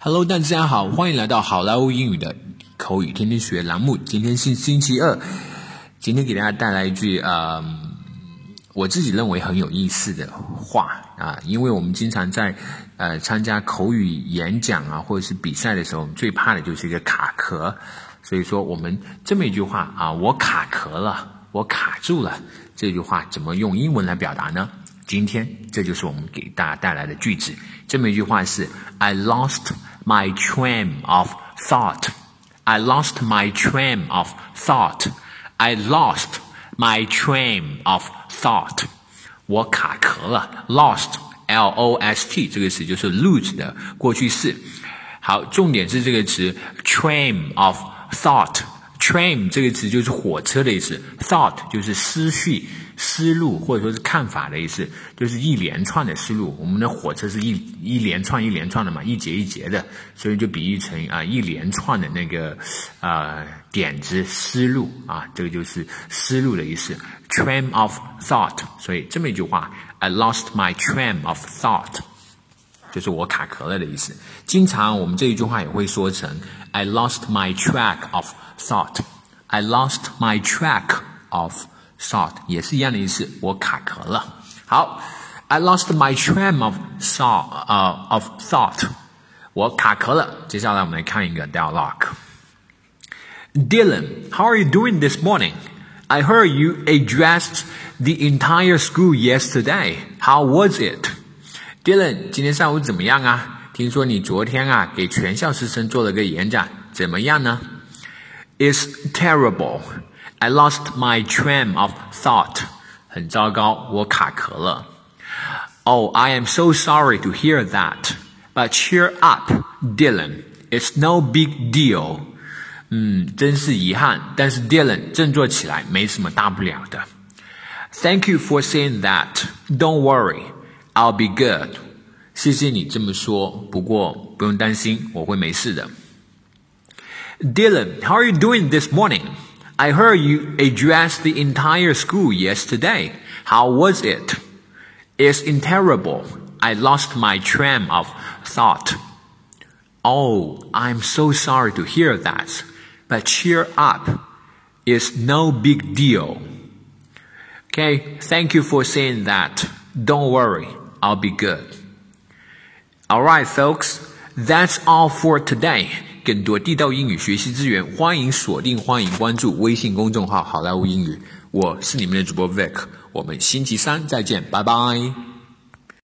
Hello，大家好，欢迎来到好莱坞英语的口语天天学栏目。今天是星期二，今天给大家带来一句呃，我自己认为很有意思的话啊，因为我们经常在呃参加口语演讲啊或者是比赛的时候，最怕的就是一个卡壳。所以说，我们这么一句话啊，我卡壳了，我卡住了，这句话怎么用英文来表达呢？今天这就是我们给大家带来的句子。这么一句话是：I lost my train of thought. I lost my train of thought. I lost my train of thought. 我卡壳了，lost L O S T 这个词就是 lose 的过去式。好，重点是这个词 train of thought。 Train 这个词就是火车的意思，thought 就是思绪。思路或者说是看法的意思，就是一连串的思路。我们的火车是一一连串一连串的嘛，一节一节的，所以就比喻成啊一连串的那个啊点子思路啊，这个就是思路的意思。Train of thought，所以这么一句话，I lost my train of thought，就是我卡壳了的意思。经常我们这一句话也会说成 I lost my track of thought，I lost my track of thought 也是一样的意思，我卡壳了。好，I lost my train of thought，呃、uh,，of thought，我卡壳了。接下来我们来看一个 dialogue。Dylan, how are you doing this morning? I heard you addressed the entire school yesterday. How was it? Dylan，今天上午怎么样啊？听说你昨天啊给全校师生做了个演讲，怎么样呢？It's terrible. I lost my train of thought. 很糟糕，我卡壳了。Oh, I am so sorry to hear that. But cheer up, Dylan. It's no big deal. 嗯，真是遗憾，但是 Dylan 振作起来，没什么大不了的。Thank you for saying that. Don't worry, I'll be good. 谢谢你这么说，不过不用担心，我会没事的。Dylan, how are you doing this morning? I heard you addressed the entire school yesterday. How was it? It's terrible. I lost my train of thought. Oh, I'm so sorry to hear that. But cheer up. It's no big deal. Okay, thank you for saying that. Don't worry, I'll be good. All right, folks, that's all for today. 更多地道英语学习资源，欢迎锁定，欢迎关注微信公众号“好莱坞英语”。我是你们的主播 Vic，我们星期三再见，拜拜。